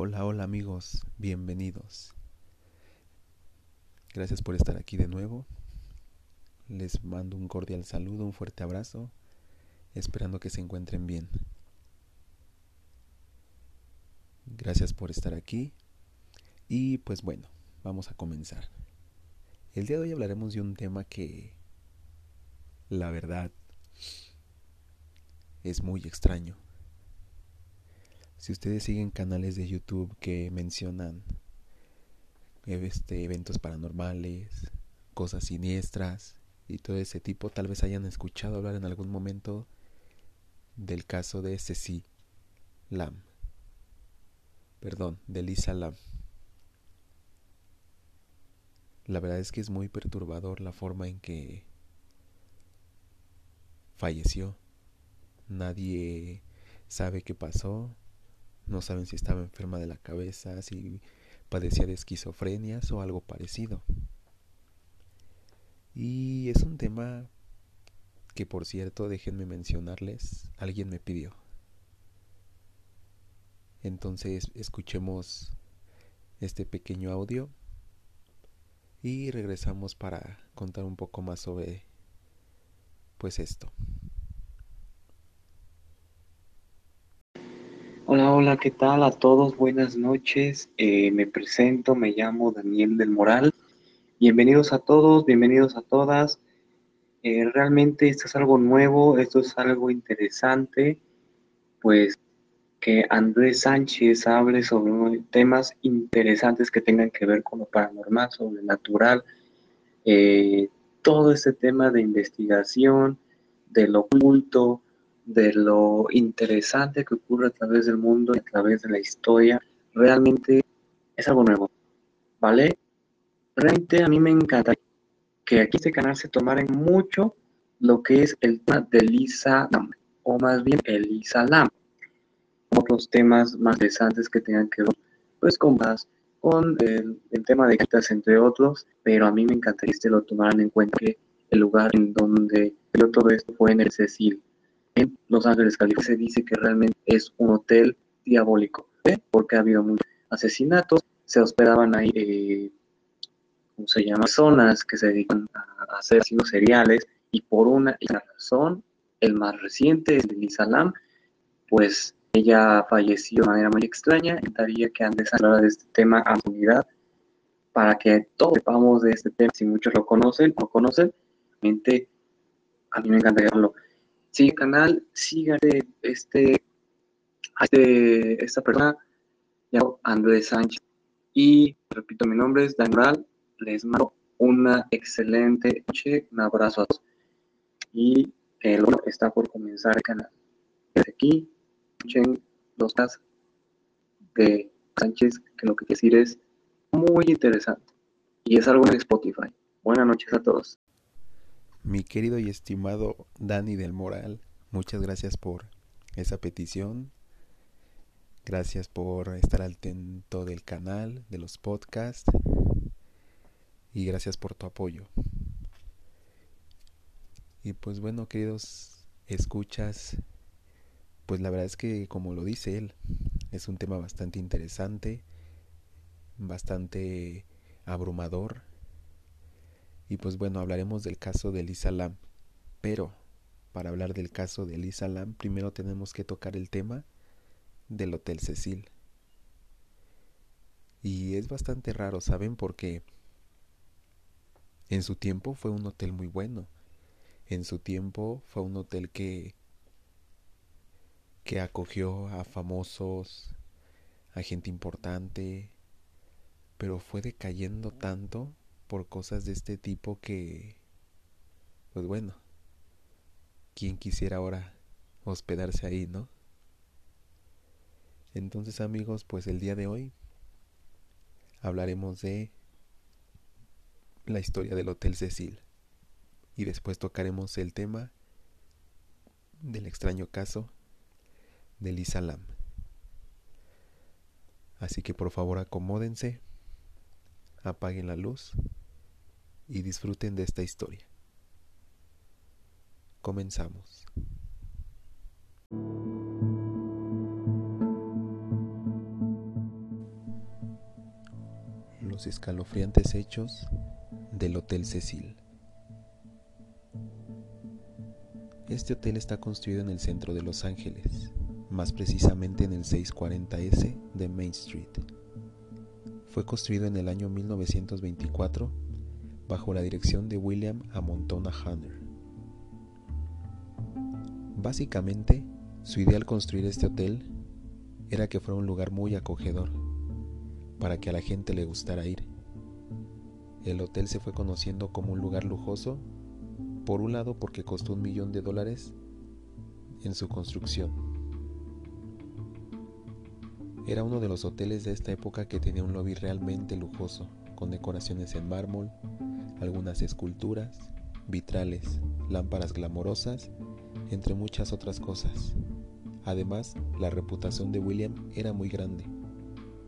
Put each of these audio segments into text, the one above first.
Hola, hola amigos, bienvenidos. Gracias por estar aquí de nuevo. Les mando un cordial saludo, un fuerte abrazo, esperando que se encuentren bien. Gracias por estar aquí. Y pues bueno, vamos a comenzar. El día de hoy hablaremos de un tema que, la verdad, es muy extraño. Si ustedes siguen canales de YouTube que mencionan este, eventos paranormales, cosas siniestras y todo ese tipo, tal vez hayan escuchado hablar en algún momento del caso de Ceci Lam. Perdón, de Lisa Lam. La verdad es que es muy perturbador la forma en que falleció. Nadie sabe qué pasó. No saben si estaba enferma de la cabeza, si padecía de esquizofrenias o algo parecido. Y es un tema que, por cierto, déjenme mencionarles, alguien me pidió. Entonces escuchemos este pequeño audio y regresamos para contar un poco más sobre pues esto. Hola, ¿qué tal a todos? Buenas noches. Eh, me presento, me llamo Daniel del Moral. Bienvenidos a todos, bienvenidos a todas. Eh, realmente esto es algo nuevo, esto es algo interesante, pues que Andrés Sánchez hable sobre temas interesantes que tengan que ver con lo paranormal, sobrenatural, eh, todo este tema de investigación, de lo oculto, de lo interesante que ocurre a través del mundo y a través de la historia, realmente es algo nuevo, ¿vale? Realmente a mí me encanta que aquí este canal se tomara mucho lo que es el tema de Lisa Lam, o más bien Elisa Lam otros temas más interesantes que tengan que ver pues con más con el, tema de cartas entre otros, pero a mí me encantaría que lo tomaran en cuenta que el lugar en donde yo todo esto fue en el Cecil, en Los Ángeles, California, se dice que realmente es un hotel diabólico, ¿eh? porque ha habido muchos asesinatos, se hospedaban ahí, eh, ¿cómo se llama? Personas que se dedican a, hacer asesinos seriales y por una razón, el más reciente es el Salam, pues ella falleció de manera muy extraña. Intentaría que Andrés hablara de este tema a unidad para que todos sepamos de este tema. Si muchos lo conocen o conocen, realmente a mí me encantaría verlo. Sigue el canal, sígase este, este, esta persona, llamado Andrés Sánchez. Y repito, mi nombre es Daniel Les mando una excelente noche, un abrazo a todos. Y el está por comenzar el canal. Desde aquí escuchen los casos de Sánchez, que lo que quiere decir es muy interesante. Y es algo en Spotify. Buenas noches a todos. Mi querido y estimado Dani del Moral, muchas gracias por esa petición. Gracias por estar al atento del canal, de los podcasts. Y gracias por tu apoyo. Y pues bueno, queridos escuchas, pues la verdad es que como lo dice él, es un tema bastante interesante, bastante abrumador. Y pues bueno, hablaremos del caso de Lisa Lam. Pero para hablar del caso de Lisa Lam, primero tenemos que tocar el tema del Hotel Cecil. Y es bastante raro, ¿saben? Porque en su tiempo fue un hotel muy bueno. En su tiempo fue un hotel que que acogió a famosos, a gente importante, pero fue decayendo tanto por cosas de este tipo que, pues bueno, ¿quién quisiera ahora hospedarse ahí, no? Entonces amigos, pues el día de hoy hablaremos de la historia del Hotel Cecil y después tocaremos el tema del extraño caso del Isalam. Así que por favor acomódense, apaguen la luz y disfruten de esta historia. Comenzamos. los escalofriantes hechos del Hotel Cecil. Este hotel está construido en el centro de Los Ángeles, más precisamente en el 640S de Main Street. Fue construido en el año 1924 bajo la dirección de William Amontona Hunter. Básicamente, su idea al construir este hotel era que fuera un lugar muy acogedor, para que a la gente le gustara ir. El hotel se fue conociendo como un lugar lujoso, por un lado porque costó un millón de dólares en su construcción. Era uno de los hoteles de esta época que tenía un lobby realmente lujoso, con decoraciones en mármol, algunas esculturas, vitrales, lámparas glamorosas, entre muchas otras cosas. Además, la reputación de William era muy grande,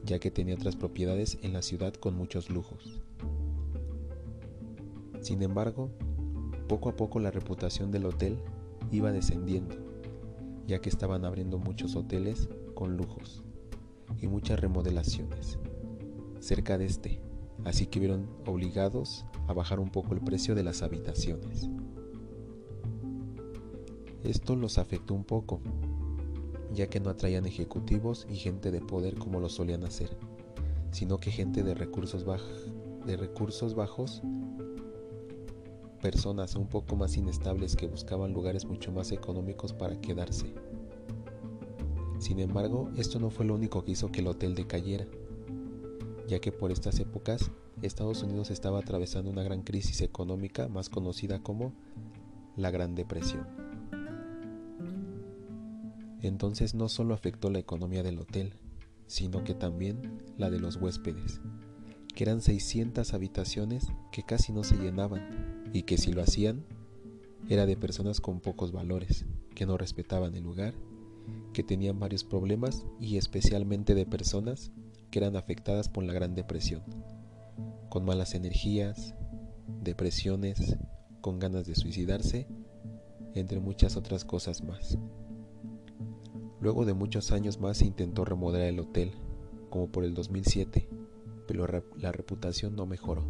ya que tenía otras propiedades en la ciudad con muchos lujos. Sin embargo, poco a poco la reputación del hotel iba descendiendo, ya que estaban abriendo muchos hoteles con lujos y muchas remodelaciones cerca de este, así que vieron obligados a bajar un poco el precio de las habitaciones. Esto los afectó un poco, ya que no atraían ejecutivos y gente de poder como lo solían hacer, sino que gente de recursos, de recursos bajos personas un poco más inestables que buscaban lugares mucho más económicos para quedarse. Sin embargo, esto no fue lo único que hizo que el hotel decayera, ya que por estas épocas Estados Unidos estaba atravesando una gran crisis económica más conocida como la Gran Depresión. Entonces no solo afectó la economía del hotel, sino que también la de los huéspedes, que eran 600 habitaciones que casi no se llenaban y que si lo hacían era de personas con pocos valores, que no respetaban el lugar, que tenían varios problemas y especialmente de personas que eran afectadas por la Gran Depresión, con malas energías, depresiones, con ganas de suicidarse, entre muchas otras cosas más. Luego de muchos años más se intentó remodelar el hotel, como por el 2007, pero la reputación no mejoró.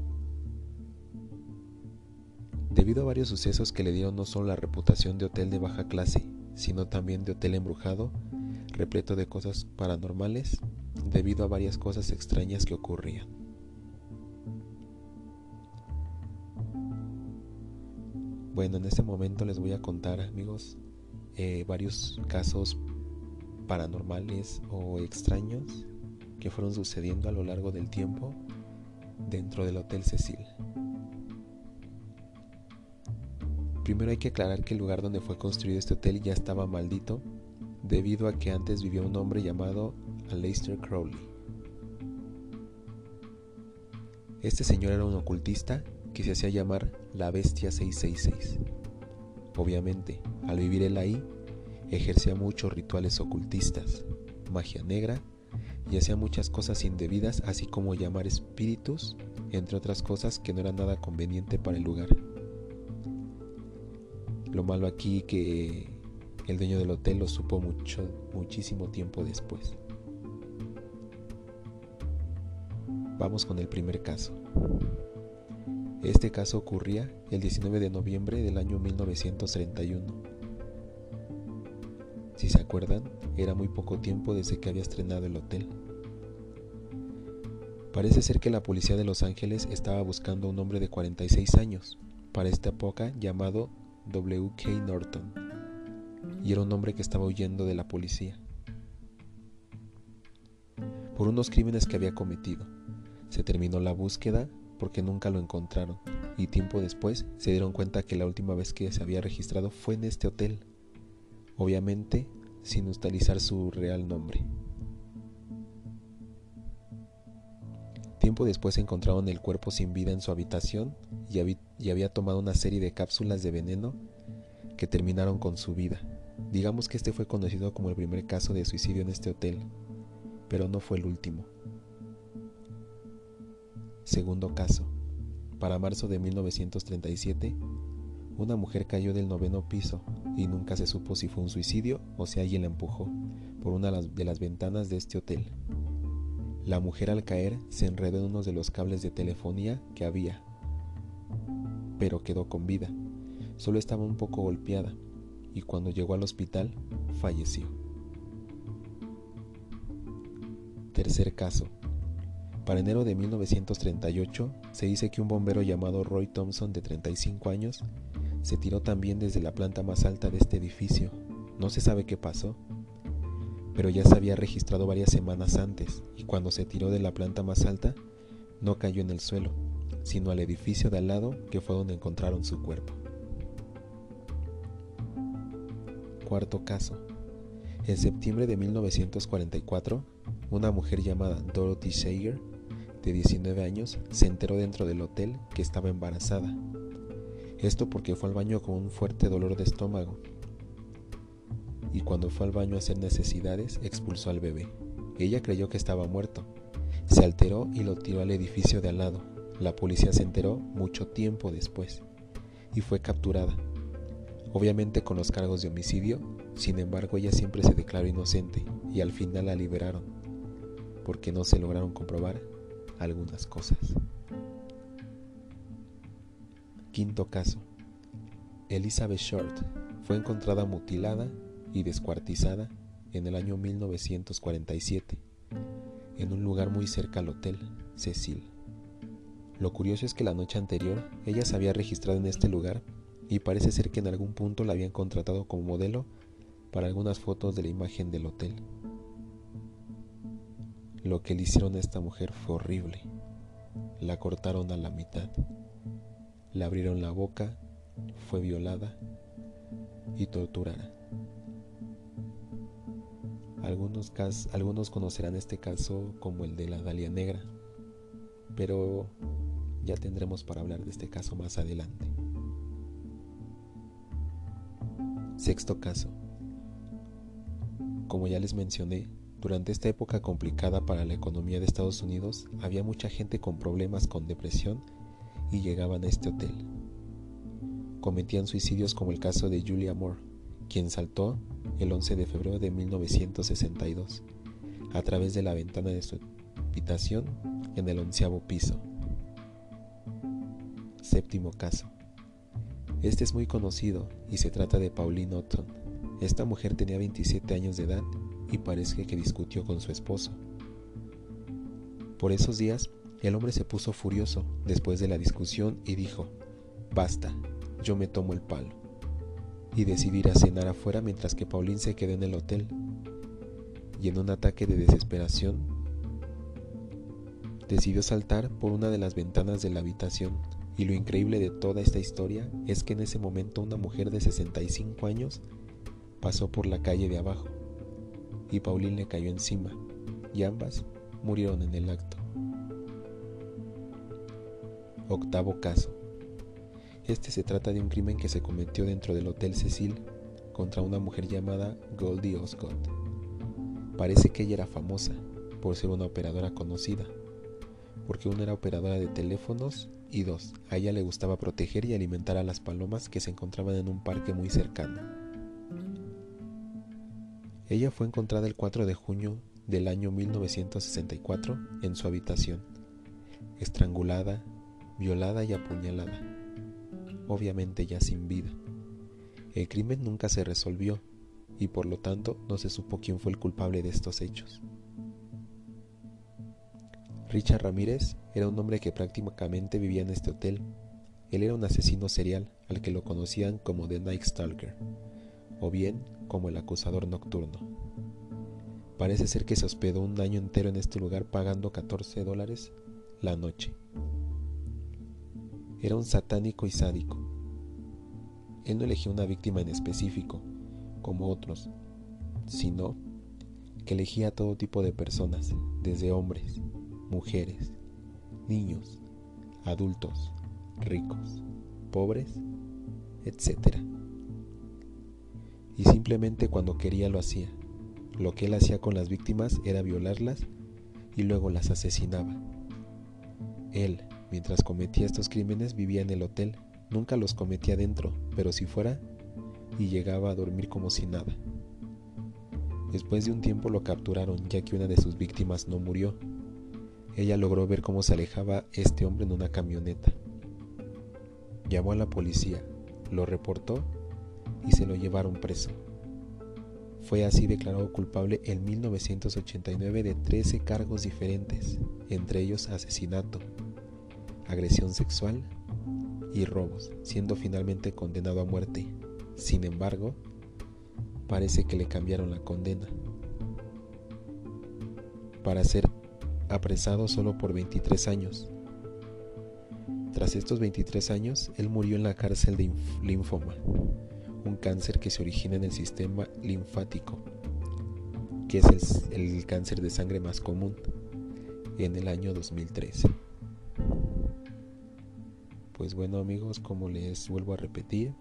Debido a varios sucesos que le dieron no solo la reputación de hotel de baja clase, sino también de hotel embrujado, repleto de cosas paranormales, debido a varias cosas extrañas que ocurrían. Bueno, en este momento les voy a contar, amigos, eh, varios casos paranormales o extraños que fueron sucediendo a lo largo del tiempo dentro del Hotel Cecil. Primero hay que aclarar que el lugar donde fue construido este hotel ya estaba maldito debido a que antes vivía un hombre llamado Aleister Crowley. Este señor era un ocultista que se hacía llamar la Bestia 666. Obviamente, al vivir él ahí, ejercía muchos rituales ocultistas, magia negra y hacía muchas cosas indebidas, así como llamar espíritus, entre otras cosas que no era nada conveniente para el lugar. Lo malo aquí que el dueño del hotel lo supo mucho, muchísimo tiempo después. Vamos con el primer caso. Este caso ocurría el 19 de noviembre del año 1931. Si se acuerdan, era muy poco tiempo desde que había estrenado el hotel. Parece ser que la policía de Los Ángeles estaba buscando a un hombre de 46 años para esta época llamado W.K. Norton, y era un hombre que estaba huyendo de la policía por unos crímenes que había cometido. Se terminó la búsqueda porque nunca lo encontraron y tiempo después se dieron cuenta que la última vez que se había registrado fue en este hotel, obviamente sin utilizar su real nombre. Tiempo después encontraron el cuerpo sin vida en su habitación y, había tomado una serie de cápsulas de veneno que terminaron con su vida. Digamos que este fue conocido como el primer caso de suicidio en este hotel, pero no fue el último. Segundo caso. Para marzo de 1937, una mujer cayó del noveno piso y nunca se supo si fue un suicidio o si alguien la empujó por una de las ventanas de este hotel. La mujer al caer se enredó en uno de los cables de telefonía que había, pero quedó con vida. Solo estaba un poco golpeada y cuando llegó al hospital falleció. Tercer caso. Para enero de 1938 se dice que un bombero llamado Roy Thompson de 35 años se tiró también desde la planta más alta de este edificio. No se sabe qué pasó, pero ya se había registrado varias semanas antes y cuando se tiró de la planta más alta no cayó en el suelo, sino al edificio de al lado que fue donde encontraron su cuerpo. Cuarto caso. En septiembre de 1944, una mujer llamada Dorothy Sager, de 19 años, se enteró dentro del hotel que estaba embarazada. Esto porque fue al baño con un fuerte dolor de estómago. Y cuando fue al baño a hacer necesidades, expulsó al bebé. Ella creyó que estaba muerto. Se alteró y lo tiró al edificio de al lado. La policía se enteró mucho tiempo después y fue capturada obviamente con los cargos de homicidio, sin embargo ella siempre se declaró inocente y al final la liberaron, porque no se lograron comprobar algunas cosas. Quinto caso. Elizabeth Short fue encontrada mutilada y descuartizada en el año 1947 en un lugar muy cerca al hotel Cecil. Lo curioso es que la noche anterior ella se había registrado en este lugar y parece ser que en algún punto la habían contratado como modelo para algunas fotos de la imagen del hotel. Lo que le hicieron a esta mujer fue horrible. La cortaron a la mitad, le abrieron la boca, fue violada y torturada. Algunos, algunos conocerán este caso como el de la Dalia Negra, pero ya tendremos para hablar de este caso más adelante. Sexto caso. Como ya les mencioné, durante esta época complicada para la economía de Estados Unidos, había mucha gente con problemas con depresión y llegaban a este hotel. Cometían suicidios como el caso de Julia Moore, quien saltó el 11 de febrero de 1962 a través de la ventana de su habitación en el onceavo piso. Séptimo caso. Este es muy conocido y se trata de Pauline Otton. Esta mujer tenía 27 años de edad y parece que discutió con su esposo. Por esos días, el hombre se puso furioso después de la discusión y dijo, basta, yo me tomo el palo. Y decidió ir a cenar afuera mientras que Pauline se quedó en el hotel. Y en un ataque de desesperación, decidió saltar por una de las ventanas de la habitación y lo increíble de toda esta historia es que en ese momento una mujer de 65 años pasó por la calle de abajo y Pauline le cayó encima y ambas murieron en el acto. Octavo caso. Este se trata de un crimen que se cometió dentro del Hotel Cecil contra una mujer llamada Goldie Osgood. Parece que ella era famosa por ser una operadora conocida, porque una era operadora de teléfonos y dos, a ella le gustaba proteger y alimentar a las palomas que se encontraban en un parque muy cercano. Ella fue encontrada el 4 de junio del año 1964 en su habitación, estrangulada, violada y apuñalada, obviamente ya sin vida. El crimen nunca se resolvió y por lo tanto no se supo quién fue el culpable de estos hechos. Richard Ramírez era un hombre que prácticamente vivía en este hotel. Él era un asesino serial al que lo conocían como The Night Stalker, o bien como el acusador nocturno. Parece ser que se hospedó un año entero en este lugar pagando 14 dólares la noche. Era un satánico y sádico. Él no elegía una víctima en específico, como otros, sino que elegía todo tipo de personas, desde hombres, mujeres, niños, adultos, ricos, pobres, etc. Y simplemente cuando quería lo hacía. Lo que él hacía con las víctimas era violarlas y luego las asesinaba. Él, mientras cometía estos crímenes, vivía en el hotel. Nunca los cometía dentro, pero si fuera, y llegaba a dormir como si nada. Después de un tiempo lo capturaron ya que una de sus víctimas no murió ella logró ver cómo se alejaba este hombre en una camioneta. Llamó a la policía, lo reportó y se lo llevaron preso. Fue así declarado culpable en 1989 de 13 cargos diferentes, entre ellos asesinato, agresión sexual y robos, siendo finalmente condenado a muerte. Sin embargo, parece que le cambiaron la condena para ser apresado solo por 23 años. Tras estos 23 años, él murió en la cárcel de linfoma, un cáncer que se origina en el sistema linfático, que es el, el cáncer de sangre más común, en el año 2013. Pues bueno amigos, como les vuelvo a repetir,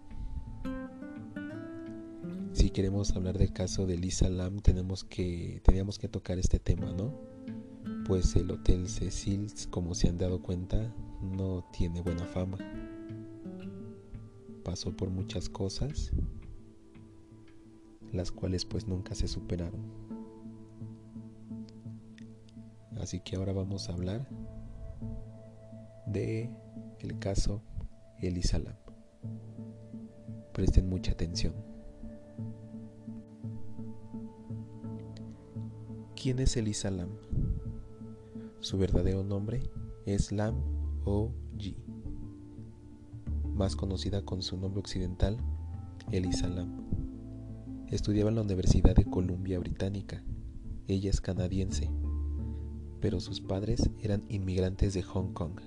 si queremos hablar del caso de Lisa Lam, tenemos que, teníamos que tocar este tema, ¿no? Pues el Hotel Cecil, como se han dado cuenta, no tiene buena fama. Pasó por muchas cosas, las cuales pues nunca se superaron. Así que ahora vamos a hablar de el caso Elisa Lam. Presten mucha atención. ¿Quién es Elisa Lam? Su verdadero nombre es Lam O. G, más conocida con su nombre occidental, Elisa Lam. Estudiaba en la Universidad de Columbia Británica. Ella es canadiense, pero sus padres eran inmigrantes de Hong Kong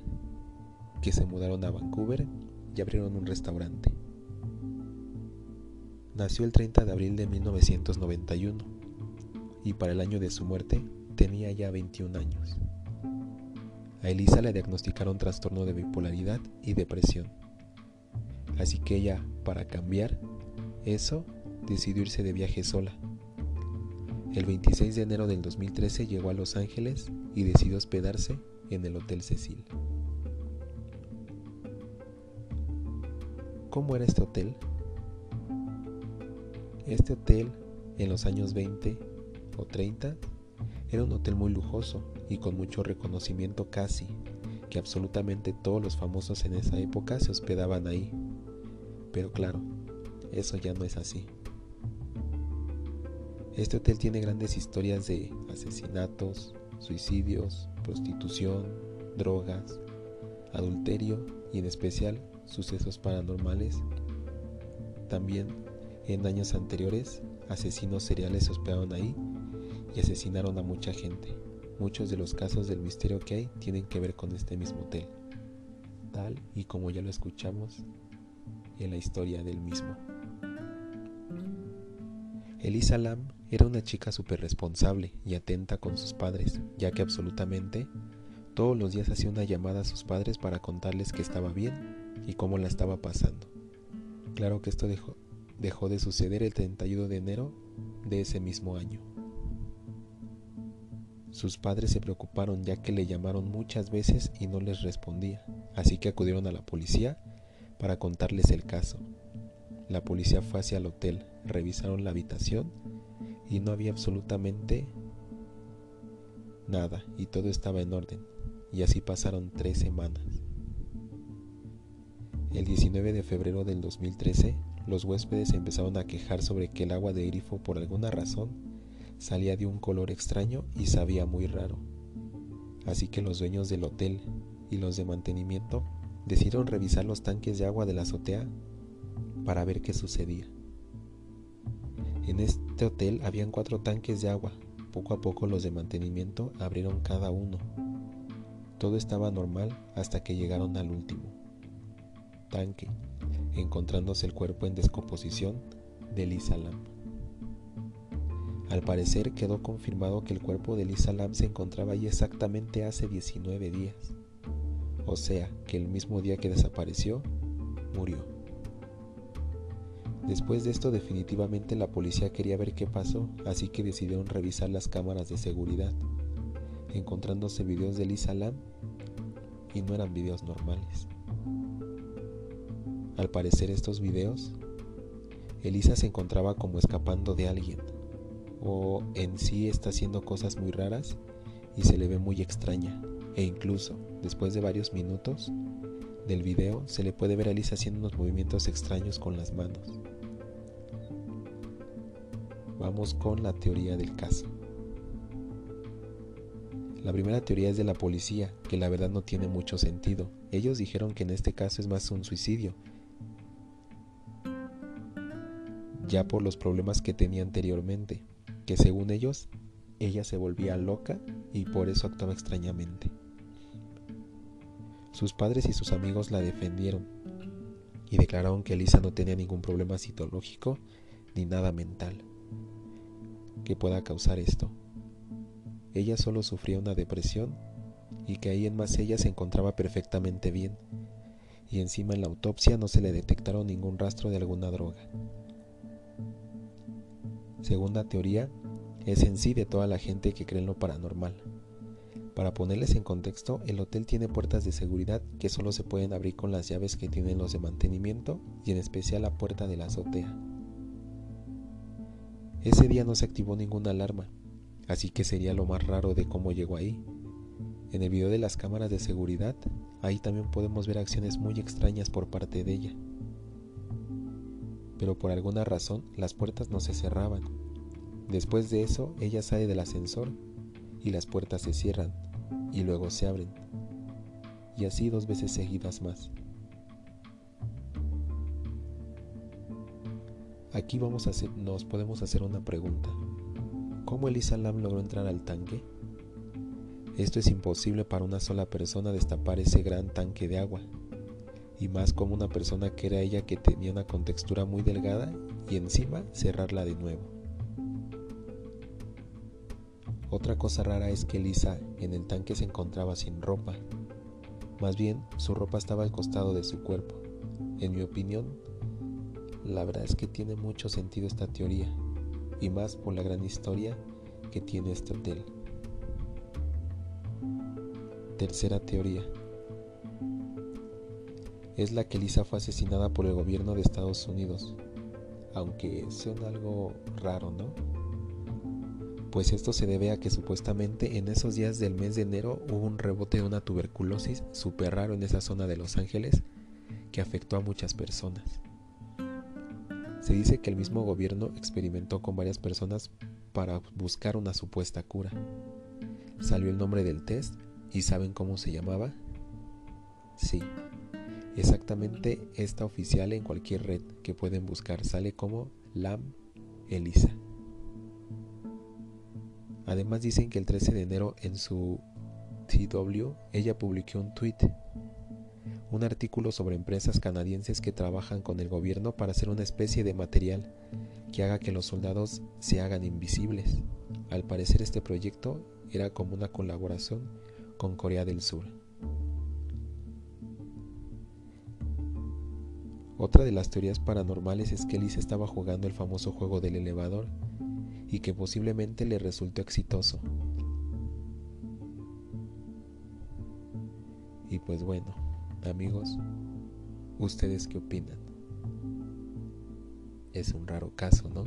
que se mudaron a Vancouver y abrieron un restaurante. Nació el 30 de abril de 1991 y para el año de su muerte tenía ya 21 años. A Elisa le diagnosticaron trastorno de bipolaridad y depresión. Así que ella, para cambiar eso, decidió irse de viaje sola. El 26 de enero del 2013 llegó a Los Ángeles y decidió hospedarse en el Hotel Cecil. ¿Cómo era este hotel? Este hotel en los años 20 o 30 era un hotel muy lujoso y con mucho reconocimiento casi, que absolutamente todos los famosos en esa época se hospedaban ahí. Pero claro, eso ya no es así. Este hotel tiene grandes historias de asesinatos, suicidios, prostitución, drogas, adulterio y en especial sucesos paranormales. También en años anteriores, asesinos seriales se hospedaron ahí y asesinaron a mucha gente. Muchos de los casos del misterio que hay tienen que ver con este mismo hotel, tal y como ya lo escuchamos en la historia del mismo. Elisa Lam era una chica súper responsable y atenta con sus padres, ya que absolutamente todos los días hacía una llamada a sus padres para contarles que estaba bien y cómo la estaba pasando. Claro que esto dejó, dejó de suceder el 31 de enero de ese mismo año. Sus padres se preocuparon ya que le llamaron muchas veces y no les respondía, así que acudieron a la policía para contarles el caso. La policía fue hacia el hotel, revisaron la habitación y no había absolutamente nada y todo estaba en orden. Y así pasaron tres semanas. El 19 de febrero del 2013, los huéspedes empezaron a quejar sobre que el agua de grifo por alguna razón salía de un color extraño y sabía muy raro. Así que los dueños del hotel y los de mantenimiento decidieron revisar los tanques de agua de la azotea para ver qué sucedía. En este hotel habían cuatro tanques de agua. Poco a poco los de mantenimiento abrieron cada uno. Todo estaba normal hasta que llegaron al último tanque, encontrándose el cuerpo en descomposición de Lisa Lam. Al parecer quedó confirmado que el cuerpo de Lisa Lam se encontraba allí exactamente hace 19 días, o sea que el mismo día que desapareció, murió. Después de esto definitivamente la policía quería ver qué pasó, así que decidieron revisar las cámaras de seguridad, encontrándose videos de Lisa Lam y no eran videos normales. Al parecer estos videos, Elisa se encontraba como escapando de alguien, o en sí está haciendo cosas muy raras y se le ve muy extraña, E incluso, después de varios minutos del video, se le puede ver a Elisa haciendo unos movimientos extraños con las manos. Vamos con la teoría del caso. La primera teoría es de la policía, que la verdad no tiene mucho sentido. Ellos dijeron que en este caso es más un suicidio, ya por los problemas que tenía anteriormente, que según ellos, ella se volvía loca y por eso actuaba extrañamente. Sus padres y sus amigos la defendieron y declararon que Elisa no tenía ningún problema psicológico ni nada mental que pueda causar esto. Ella solo sufría una depresión y que ahí en más ella se encontraba perfectamente bien, y encima en la autopsia no se le detectaron ningún rastro de alguna droga. Segunda teoría es en sí de toda la gente que cree en lo paranormal. Para ponerles en contexto, el hotel tiene puertas de seguridad que solo se pueden abrir con las llaves que tienen los de mantenimiento y en especial la puerta de la azotea. Ese día no se activó ninguna alarma, así que sería lo más raro de cómo llegó ahí. En el video de las cámaras de seguridad, ahí también podemos ver acciones muy extrañas por parte de ella. Pero por alguna razón las puertas no se cerraban. Después de eso, ella sale del ascensor y las puertas se cierran y luego se abren. Y así dos veces seguidas más. Aquí vamos a hacer, nos podemos hacer una pregunta. ¿Cómo Elisa Lam logró entrar al tanque? Esto es imposible para una sola persona destapar ese gran tanque de agua. Y más como una persona que era ella que tenía una contextura muy delgada y encima cerrarla de nuevo. Otra cosa rara es que Elisa en el tanque se encontraba sin ropa. Más bien, su ropa estaba al costado de su cuerpo. En mi opinión, la verdad es que tiene mucho sentido esta teoría y más por la gran historia que tiene este hotel. Tercera teoría. Es la que Lisa fue asesinada por el gobierno de Estados Unidos, aunque suena algo raro, ¿no? Pues esto se debe a que supuestamente en esos días del mes de enero hubo un rebote de una tuberculosis súper raro en esa zona de Los Ángeles que afectó a muchas personas. Se dice que el mismo gobierno experimentó con varias personas para buscar una supuesta cura. Salió el nombre del test y ¿saben cómo se llamaba? Sí, exactamente esta oficial en cualquier red que pueden buscar sale como LAM ELISA. Además dicen que el 13 de enero en su TW ella publicó un tweet un artículo sobre empresas canadienses que trabajan con el gobierno para hacer una especie de material que haga que los soldados se hagan invisibles. Al parecer este proyecto era como una colaboración con Corea del Sur. Otra de las teorías paranormales es que Elise estaba jugando el famoso juego del elevador y que posiblemente le resultó exitoso. Y pues bueno, Amigos, ¿ustedes qué opinan? Es un raro caso, ¿no?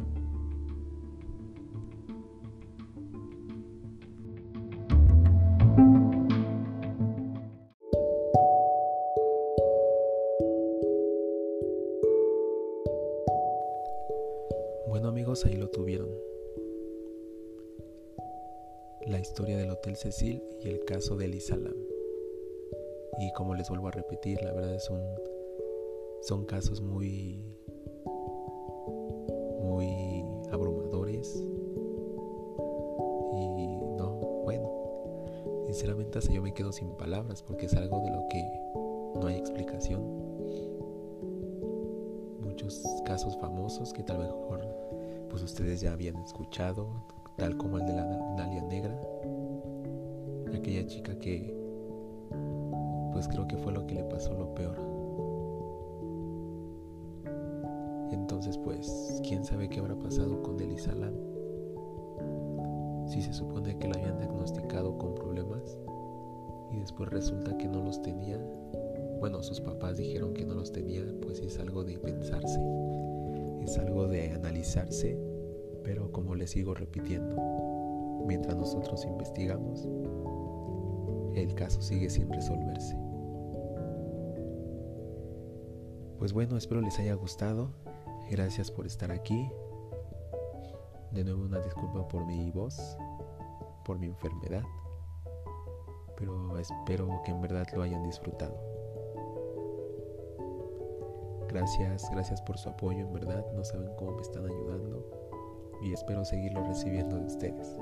Bueno amigos, ahí lo tuvieron. La historia del Hotel Cecil y el caso de Elisa. Y como les vuelvo a repetir, la verdad es un, son casos muy, muy abrumadores. Y no, bueno, sinceramente hasta yo me quedo sin palabras porque es algo de lo que no hay explicación. Casos famosos que tal vez pues ustedes ya habían escuchado, tal como el de la Nalia Negra, aquella chica que pues creo que fue lo que le pasó lo peor. Entonces, pues, quién sabe qué habrá pasado con Elisa Lam. Si se supone que la habían diagnosticado con problemas y después resulta que no los tenía, bueno, sus papás dijeron que no los tenía, pues es algo de pensarse, es algo de analizarse, pero como les sigo repitiendo, mientras nosotros investigamos, el caso sigue sin resolverse. Pues bueno, espero les haya gustado. Gracias por estar aquí. De nuevo una disculpa por mi voz, por mi enfermedad. Pero espero que en verdad lo hayan disfrutado. Gracias, gracias por su apoyo, en verdad. No saben cómo me están ayudando. Y espero seguirlo recibiendo de ustedes.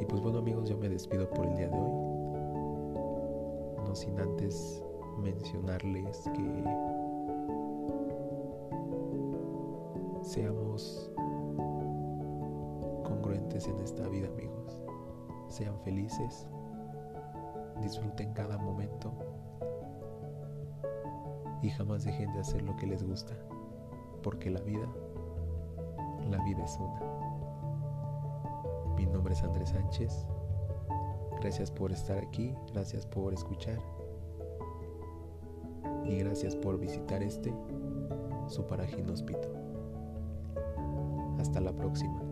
Y pues bueno amigos, yo me despido por el día de hoy. No sin antes mencionarles que seamos congruentes en esta vida amigos. Sean felices, disfruten cada momento y jamás dejen de hacer lo que les gusta, porque la vida, la vida es una. Mi nombre es Andrés Sánchez. Gracias por estar aquí, gracias por escuchar y gracias por visitar este, su paraje inhóspito. Hasta la próxima.